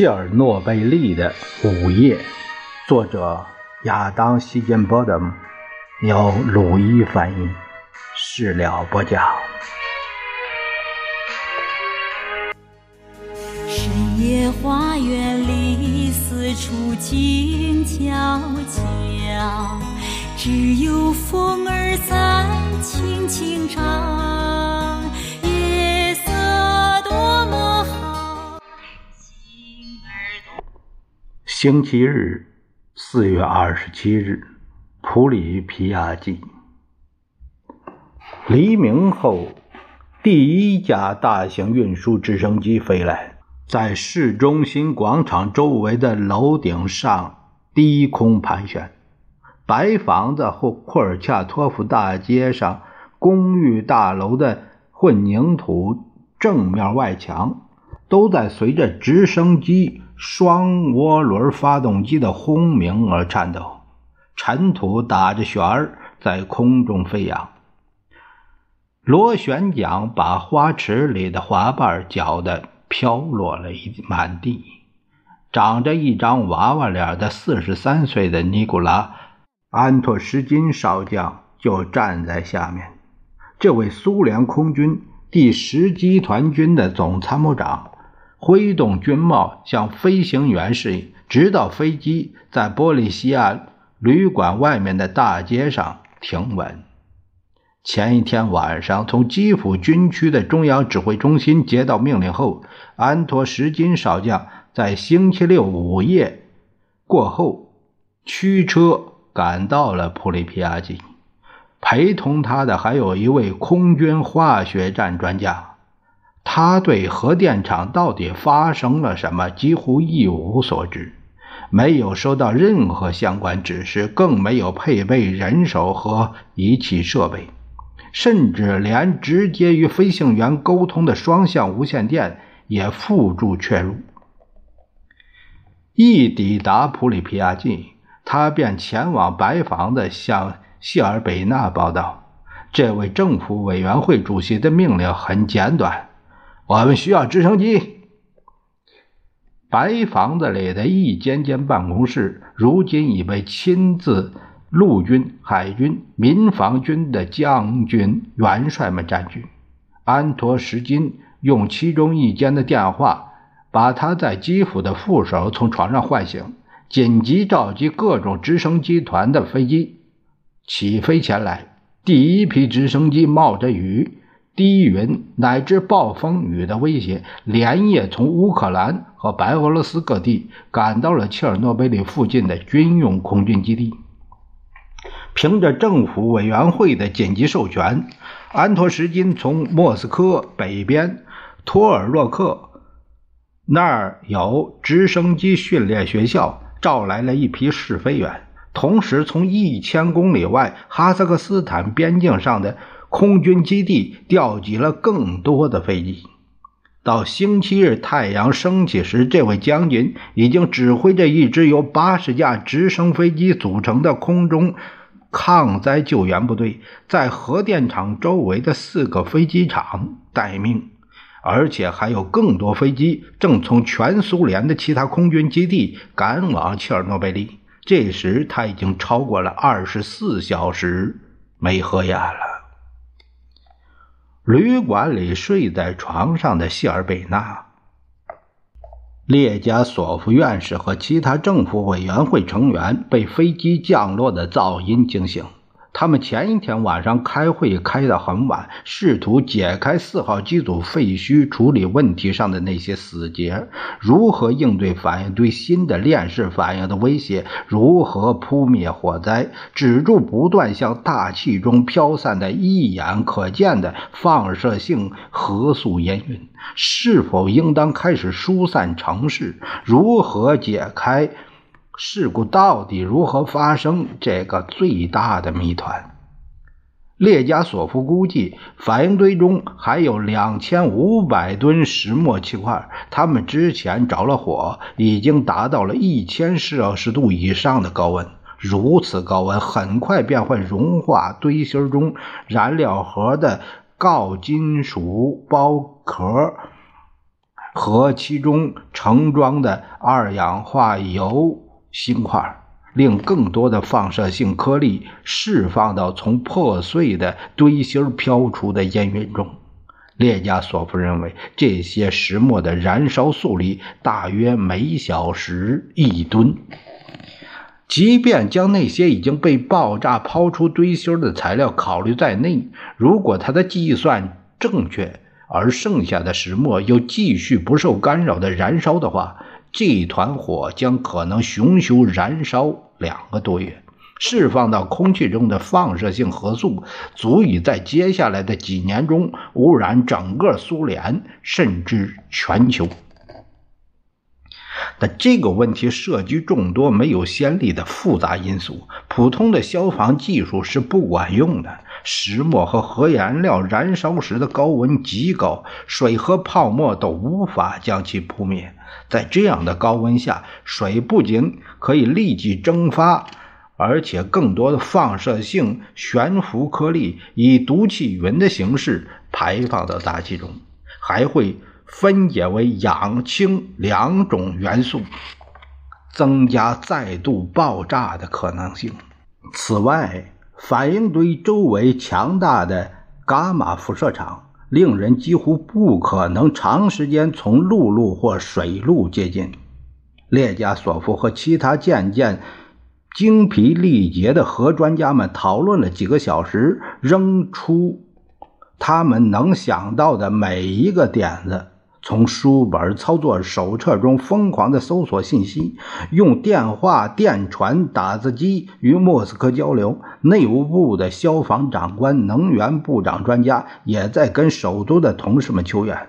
切尔诺贝利的午夜，作者亚当·希金波德，由鲁伊翻译，事了不讲。深夜花园里，四处静悄悄，只有风儿在轻轻唱。星期日，四月二十七日，普里皮亚季。黎明后，第一架大型运输直升机飞来，在市中心广场周围的楼顶上低空盘旋。白房子和库尔恰托夫大街上公寓大楼的混凝土正面外墙，都在随着直升机双涡轮发动机的轰鸣而颤抖，尘土打着旋儿在空中飞扬。螺旋桨把花池里的花瓣搅得飘落了一满地。长着一张娃娃脸的四十三岁的尼古拉·安托什金少将就站在下面。这位苏联空军第十集团军的总参谋长挥动军帽向飞行员示意，直到飞机在波利西亚旅馆外面的大街上停稳。前一天晚上，从基辅军区的中央指挥中心接到命令后，安托什金少将在星期六午夜过后驱车赶到了普里皮亚季。陪同他的还有一位空军化学战专家，他对核电厂到底发生了什么几乎一无所知，没有收到任何相关指示，更没有配备人手和仪器设备。甚至连直接与飞行员沟通的双向无线电也付诸阙如。一抵达普里皮亚季，他便前往白房子向谢尔贝纳报道。这位政府委员会主席的命令很简短：“我们需要直升机。”白房子里的一间间办公室，如今已被亲自。陆军、海军、民防军的将军元帅们占据。安托什金用其中一间的电话把他在基辅的副手从床上唤醒，紧急召集各种直升机团的飞机起飞前来。第一批直升机冒着雨、低云乃至暴风雨的威胁，连夜从乌克兰和白俄罗斯各地赶到了切尔诺贝利附近的军用空军基地。凭着政府委员会的紧急授权，安托什金从莫斯科北边托尔洛克那儿有直升机训练学校召来了一批试飞员，同时从一千公里外哈萨克斯坦边境上的空军基地调集了更多的飞机。到星期日太阳升起时，这位将军已经指挥着一支由八十架直升飞机组成的空中。抗灾救援部队在核电厂周围的四个飞机场待命，而且还有更多飞机正从全苏联的其他空军基地赶往切尔诺贝利。这时他已经超过了二十四小时没合眼了。旅馆里睡在床上的谢尔贝纳。列加索夫院士和其他政府委员会成员被飞机降落的噪音惊醒。他们前一天晚上开会开得很晚，试图解开四号机组废墟处理问题上的那些死结：如何应对反应堆新的链式反应的威胁？如何扑灭火灾？止住不断向大气中飘散的一眼可见的放射性核素烟云？是否应当开始疏散城市？如何解开？事故到底如何发生？这个最大的谜团。列加索夫估计，反应堆中还有两千五百吨石墨气块，它们之前着了火，已经达到了一千摄氏度以上的高温。如此高温很快便会融化堆芯中燃料盒的锆金属包壳。和其中盛装的二氧化铀芯块，令更多的放射性颗粒释放到从破碎的堆芯飘出的烟云中。列加索夫认为，这些石墨的燃烧速率大约每小时一吨。即便将那些已经被爆炸抛出堆芯的材料考虑在内，如果他的计算正确，而剩下的石墨又继续不受干扰的燃烧的话，这团火将可能熊熊燃烧两个多月。释放到空气中的放射性核素，足以在接下来的几年中污染整个苏联，甚至全球。但这个问题涉及众多没有先例的复杂因素，普通的消防技术是不管用的。石墨和核燃料燃烧时的高温极高，水和泡沫都无法将其扑灭。在这样的高温下，水不仅可以立即蒸发。而且，更多的放射性悬浮颗粒以毒气云的形式排放到大气中，还会分解为氧氢两种元素，增加再度爆炸的可能性。此外，反应堆周围强大的伽马辐射场，令人几乎不可能长时间从陆路或水路接近。列加索夫和其他渐渐。精疲力竭的核专家们讨论了几个小时，扔出他们能想到的每一个点子。从书本操作手册中疯狂地搜索信息，用电话、电传、打字机与莫斯科交流。内务部的消防长官、能源部长专家也在跟首都的同事们求援。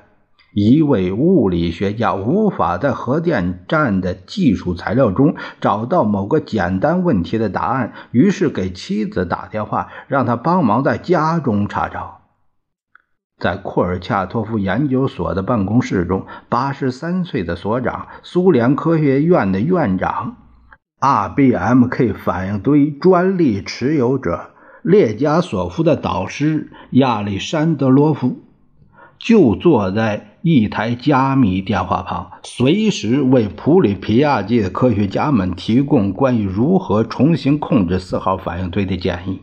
一位物理学家无法在核电站的技术材料中找到某个简单问题的答案，于是给妻子打电话，让他帮忙在家中查找。在库尔恰托夫研究所的办公室中，八十三岁的所长、苏联科学院的院长、RBMK 反应堆专利持有者列加索夫的导师亚历山德罗夫就坐在。一台加密电话旁，随时为普里皮亚季的科学家们提供关于如何重新控制四号反应堆的建议。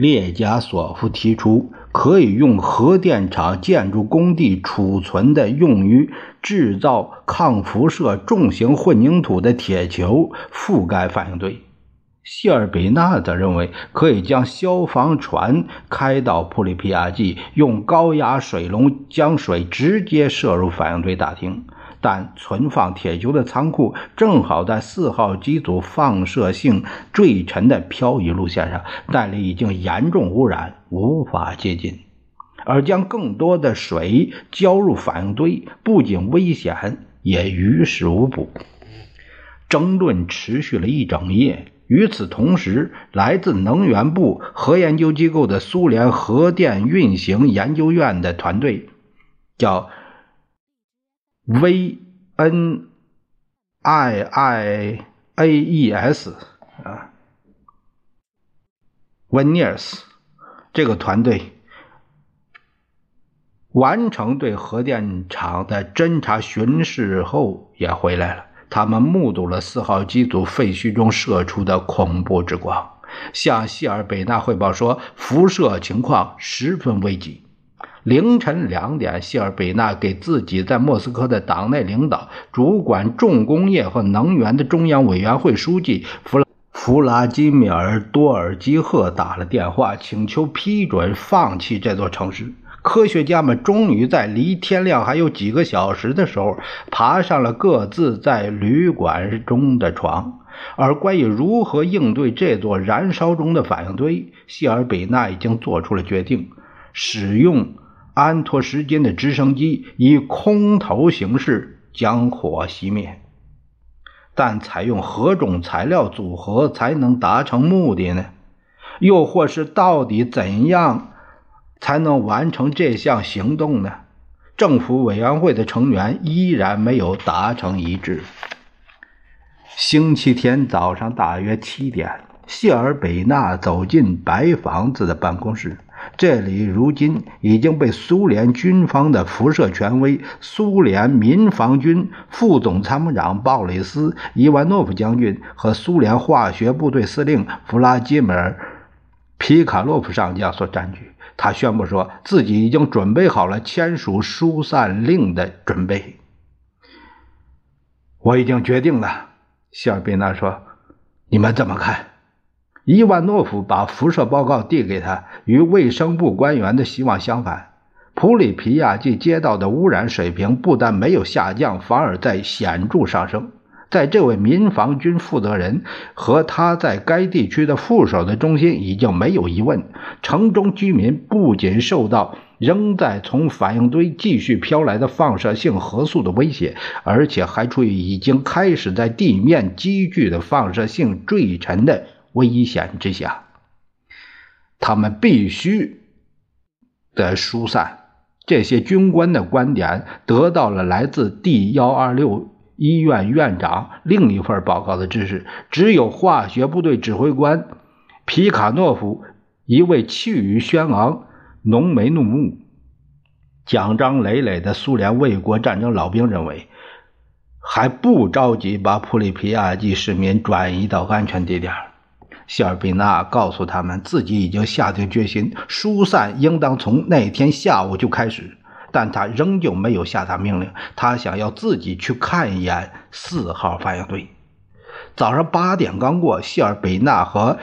列加索夫提出，可以用核电厂建筑工地储存的用于制造抗辐射重型混凝土的铁球覆盖反应堆。谢尔比纳则认为，可以将消防船开到普里皮亚季，用高压水龙将水直接射入反应堆大厅。但存放铁球的仓库正好在四号机组放射性坠沉的漂移路线上，那里已经严重污染，无法接近。而将更多的水浇入反应堆，不仅危险，也于事无补。争论持续了一整夜。与此同时，来自能源部核研究机构的苏联核电运行研究院的团队，叫 V N I I A E S 啊 v e n i r s 这个团队完成对核电厂的侦查巡视后，也回来了。他们目睹了四号机组废墟中射出的恐怖之光，向希尔贝纳汇报说，辐射情况十分危急。凌晨两点，希尔贝纳给自己在莫斯科的党内领导、主管重工业和能源的中央委员会书记弗拉弗拉基米尔多尔基赫打了电话，请求批准放弃这座城市。科学家们终于在离天亮还有几个小时的时候，爬上了各自在旅馆中的床。而关于如何应对这座燃烧中的反应堆，希尔比纳已经做出了决定：使用安托什金的直升机以空投形式将火熄灭。但采用何种材料组合才能达成目的呢？又或是到底怎样？才能完成这项行动呢？政府委员会的成员依然没有达成一致。星期天早上大约七点，谢尔比纳走进白房子的办公室。这里如今已经被苏联军方的辐射权威——苏联民防军副总参谋长鲍里斯·伊万诺夫将军和苏联化学部队司令弗拉基米尔·皮卡洛夫上将所占据。他宣布说自己已经准备好了签署疏散令的准备。我已经决定了，谢尔贝纳说：“你们怎么看？”伊万诺夫把辐射报告递给他，与卫生部官员的希望相反。普里皮亚季街道的污染水平不但没有下降，反而在显著上升。在这位民防军负责人和他在该地区的副手的中心，已经没有疑问：城中居民不仅受到仍在从反应堆继续飘来的放射性核素的威胁，而且还处于已经开始在地面积聚的放射性坠尘的。危险之下，他们必须的疏散。这些军官的观点得到了来自第幺二六医院院长另一份报告的支持。只有化学部队指挥官皮卡诺夫，一位气宇轩昂、浓眉怒目、奖章累累的苏联卫国战争老兵认为，还不着急把普里皮亚季市民转移到安全地点。谢尔比纳告诉他们，自己已经下定决心，疏散应当从那天下午就开始，但他仍旧没有下达命令。他想要自己去看一眼四号反应堆。早上八点刚过，谢尔贝纳和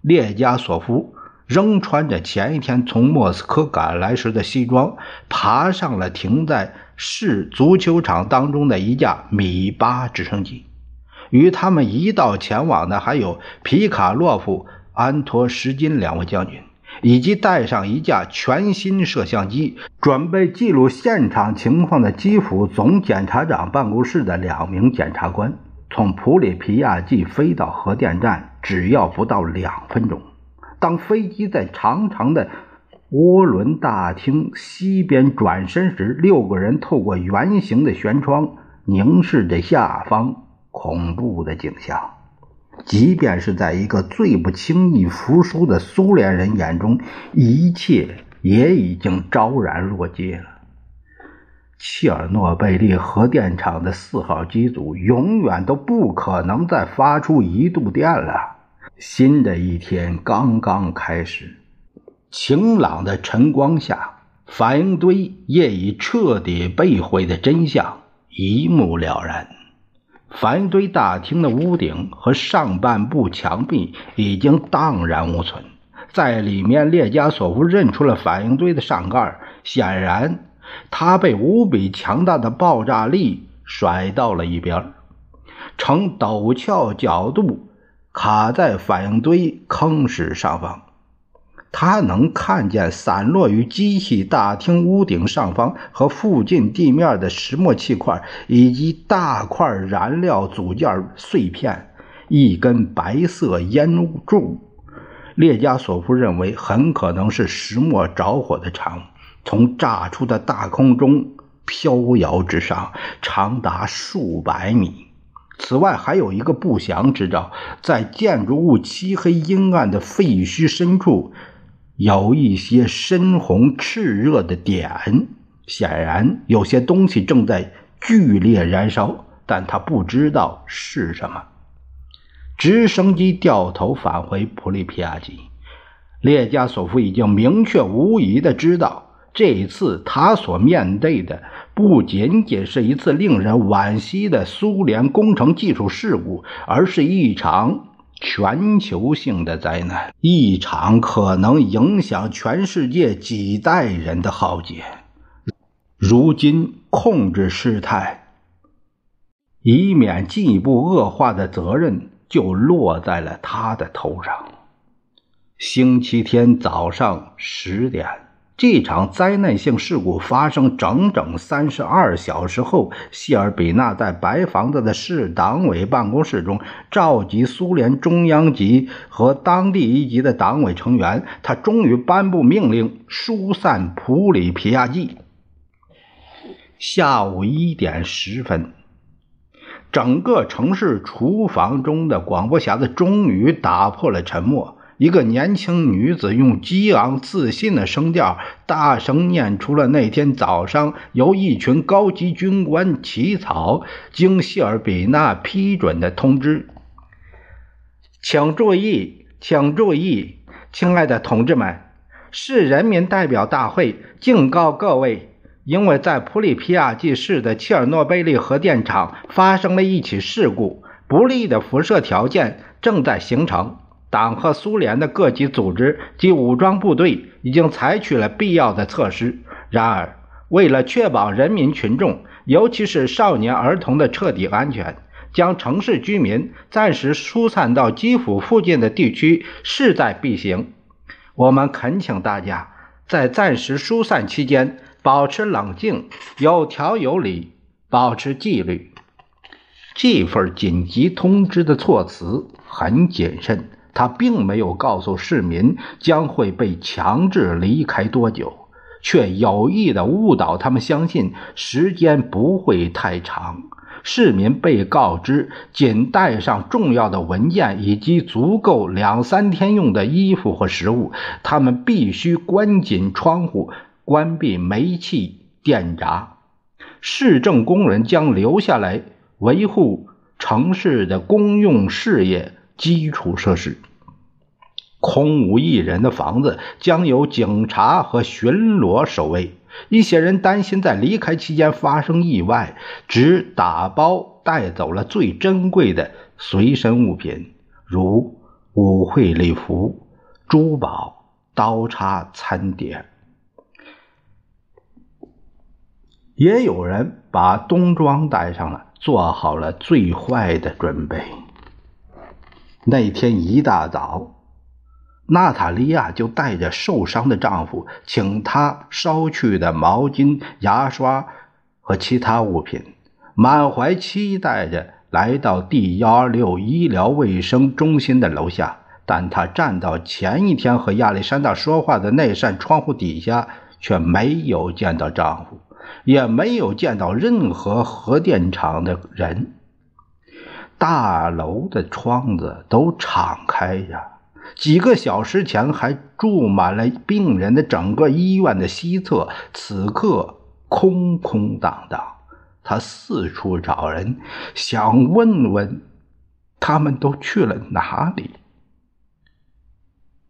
列加索夫仍穿着前一天从莫斯科赶来时的西装，爬上了停在市足球场当中的一架米八直升机。与他们一道前往的还有皮卡洛夫、安托什金两位将军，以及带上一架全新摄像机，准备记录现场情况的基辅总检察长办公室的两名检察官。从普里皮亚季飞到核电站只要不到两分钟。当飞机在长长的涡轮大厅西边转身时，六个人透过圆形的舷窗凝视着下方。恐怖的景象，即便是在一个最不轻易服输的苏联人眼中，一切也已经昭然若揭了。切尔诺贝利核电厂的四号机组永远都不可能再发出一度电了。新的一天刚刚开始，晴朗的晨光下，反应堆业已彻底被毁的真相一目了然。反应堆大厅的屋顶和上半部墙壁已经荡然无存，在里面，列加索夫认出了反应堆的上盖，显然，他被无比强大的爆炸力甩到了一边，呈陡峭角度卡在反应堆坑室上方。他能看见散落于机器大厅屋顶上方和附近地面的石墨气块，以及大块燃料组件碎片。一根白色烟柱，列加索夫认为很可能是石墨着火的产物，从炸出的大空中飘摇直上，长达数百米。此外，还有一个不祥之兆，在建筑物漆黑阴暗的废墟深处。有一些深红炽热的点，显然有些东西正在剧烈燃烧，但他不知道是什么。直升机掉头返回普里皮亚季，列加索夫已经明确无疑的知道，这一次他所面对的不仅仅是一次令人惋惜的苏联工程技术事故，而是一场。全球性的灾难，一场可能影响全世界几代人的浩劫。如今，控制事态，以免进一步恶化的责任就落在了他的头上。星期天早上十点。这场灾难性事故发生整整三十二小时后，谢尔比纳在白房子的市党委办公室中召集苏联中央级和当地一级的党委成员，他终于颁布命令疏散普里皮亚季。下午一点十分，整个城市厨房中的广播匣子终于打破了沉默。一个年轻女子用激昂自信的声调，大声念出了那天早上由一群高级军官起草、经谢尔比纳批准的通知：“请注意，请注意，亲爱的同志们，市人民代表大会警告各位，因为在普里皮亚季市的切尔诺贝利核电厂发生了一起事故，不利的辐射条件正在形成。”党和苏联的各级组织及武装部队已经采取了必要的措施。然而，为了确保人民群众，尤其是少年儿童的彻底安全，将城市居民暂时疏散到基辅附近的地区势在必行。我们恳请大家在暂时疏散期间保持冷静，有条有理，保持纪律。这份紧急通知的措辞很谨慎。他并没有告诉市民将会被强制离开多久，却有意的误导他们相信时间不会太长。市民被告知仅带上重要的文件以及足够两三天用的衣服和食物，他们必须关紧窗户，关闭煤气电闸。市政工人将留下来维护城市的公用事业。基础设施，空无一人的房子将由警察和巡逻守卫。一些人担心在离开期间发生意外，只打包带走了最珍贵的随身物品，如舞会礼服、珠宝、刀叉、餐碟。也有人把冬装带上了，做好了最坏的准备。那天一大早，娜塔莉亚就带着受伤的丈夫，请他捎去的毛巾、牙刷和其他物品，满怀期待着来到第幺二六医疗卫生中心的楼下。但他站到前一天和亚历山大说话的那扇窗户底下，却没有见到丈夫，也没有见到任何核电厂的人。大楼的窗子都敞开着，几个小时前还住满了病人的整个医院的西侧，此刻空空荡荡。他四处找人，想问问他们都去了哪里，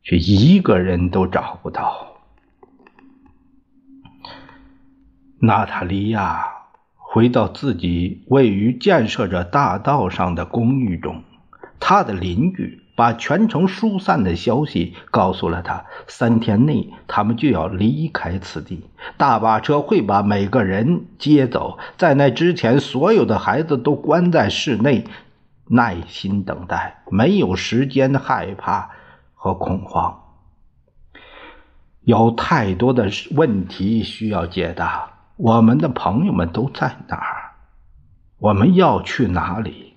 却一个人都找不到。娜塔莉亚。回到自己位于建设着大道上的公寓中，他的邻居把全城疏散的消息告诉了他。三天内，他们就要离开此地，大巴车会把每个人接走。在那之前，所有的孩子都关在室内，耐心等待，没有时间害怕和恐慌。有太多的问题需要解答。我们的朋友们都在哪儿？我们要去哪里？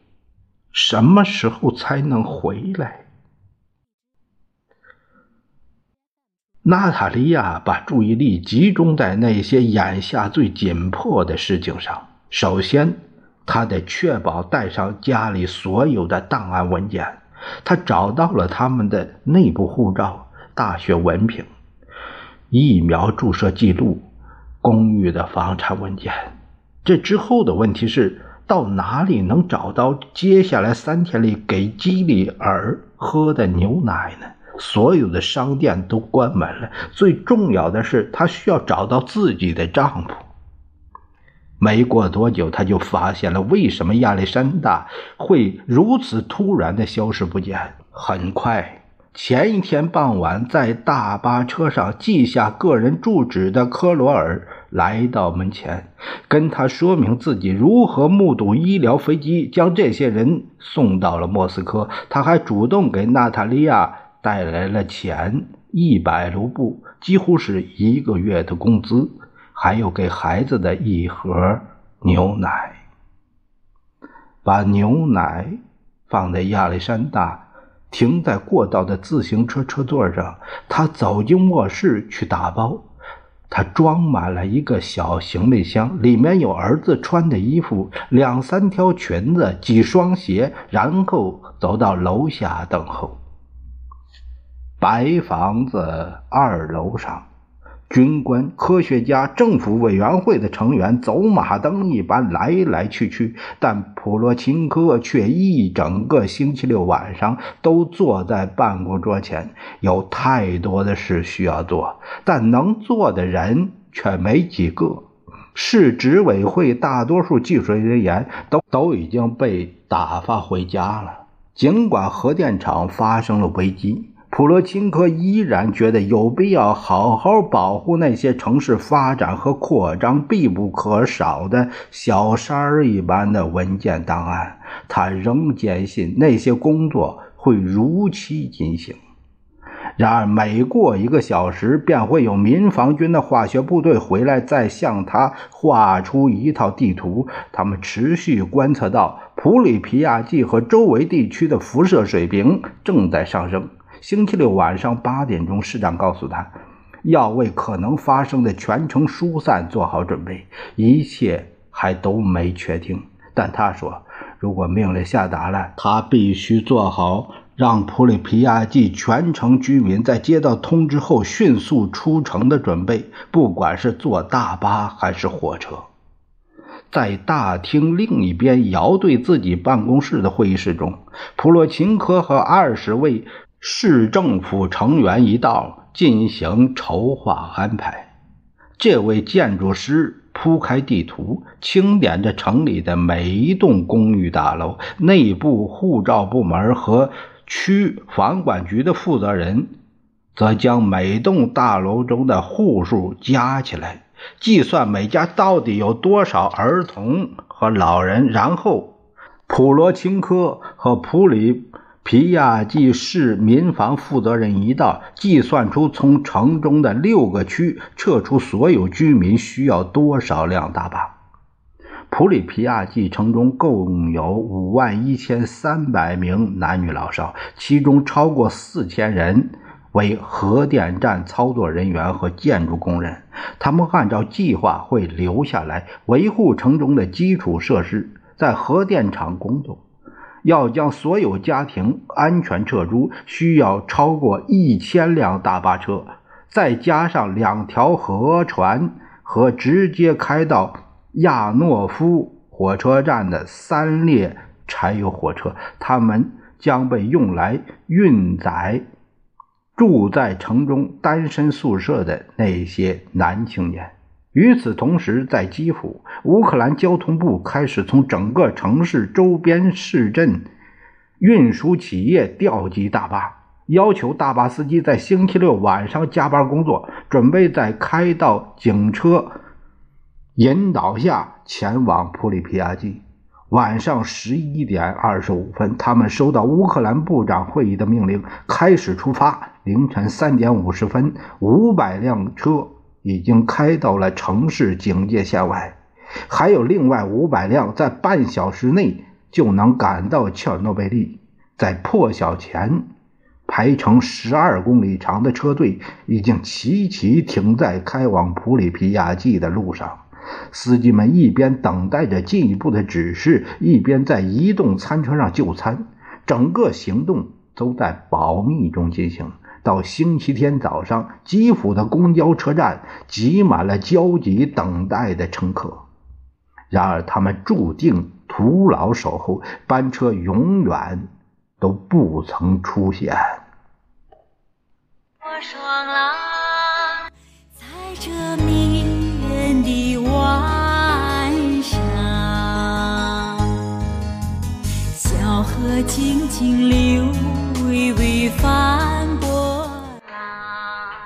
什么时候才能回来？娜塔莉亚把注意力集中在那些眼下最紧迫的事情上。首先，她得确保带上家里所有的档案文件。她找到了他们的内部护照、大学文凭、疫苗注射记录。公寓的房产文件。这之后的问题是，到哪里能找到接下来三天里给基里尔喝的牛奶呢？所有的商店都关门了。最重要的是，他需要找到自己的丈夫。没过多久，他就发现了为什么亚历山大会如此突然的消失不见。很快。前一天傍晚，在大巴车上记下个人住址的科罗尔来到门前，跟他说明自己如何目睹医疗飞机将这些人送到了莫斯科。他还主动给娜塔莉亚带来了钱一百卢布，几乎是一个月的工资，还有给孩子的一盒牛奶。把牛奶放在亚历山大。停在过道的自行车车座上，他走进卧室去打包。他装满了一个小行李箱，里面有儿子穿的衣服、两三条裙子、几双鞋，然后走到楼下等候。白房子二楼上。军官、科学家、政府委员会的成员走马灯一般来来去去，但普罗琴科却一整个星期六晚上都坐在办公桌前。有太多的事需要做，但能做的人却没几个。市执委会大多数技术人员都都已经被打发回家了。尽管核电厂发生了危机。普罗钦科依然觉得有必要好好保护那些城市发展和扩张必不可少的小山儿一般的文件档案。他仍坚信那些工作会如期进行。然而，每过一个小时，便会有民防军的化学部队回来，再向他画出一套地图。他们持续观测到普里皮亚季和周围地区的辐射水平正在上升。星期六晚上八点钟，市长告诉他，要为可能发生的全城疏散做好准备。一切还都没确定，但他说，如果命令下达了，他必须做好让普里皮亚季全城居民在接到通知后迅速出城的准备，不管是坐大巴还是火车。在大厅另一边遥对自己办公室的会议室中，普洛琴科和二十位。市政府成员一道进行筹划安排。这位建筑师铺开地图，清点着城里的每一栋公寓大楼。内部护照部门和区房管局的负责人则将每栋大楼中的户数加起来，计算每家到底有多少儿童和老人。然后，普罗钦科和普里。皮亚季市民防负责人一道计算出从城中的六个区撤出所有居民需要多少辆大巴。普里皮亚季城中共有五万一千三百名男女老少，其中超过四千人为核电站操作人员和建筑工人，他们按照计划会留下来维护城中的基础设施，在核电厂工作。要将所有家庭安全撤出，需要超过一千辆大巴车，再加上两条河船和直接开到亚诺夫火车站的三列柴油火车，他们将被用来运载住在城中单身宿舍的那些男青年。与此同时，在基辅，乌克兰交通部开始从整个城市周边市镇运输企业调集大巴，要求大巴司机在星期六晚上加班工作，准备在开到警车引导下前往普里皮亚季。晚上十一点二十五分，他们收到乌克兰部长会议的命令，开始出发。凌晨三点五十分，五百辆车。已经开到了城市警戒线外，还有另外五百辆在半小时内就能赶到切尔诺贝利。在破晓前，排成十二公里长的车队已经齐齐停在开往普里皮亚季的路上。司机们一边等待着进一步的指示，一边在移动餐车上就餐。整个行动都在保密中进行。到星期天早上，基辅的公交车站挤满了焦急等待的乘客。然而，他们注定徒劳守候，班车永远都不曾出现。双郎在这迷人的晚上，小河静静流，微微泛。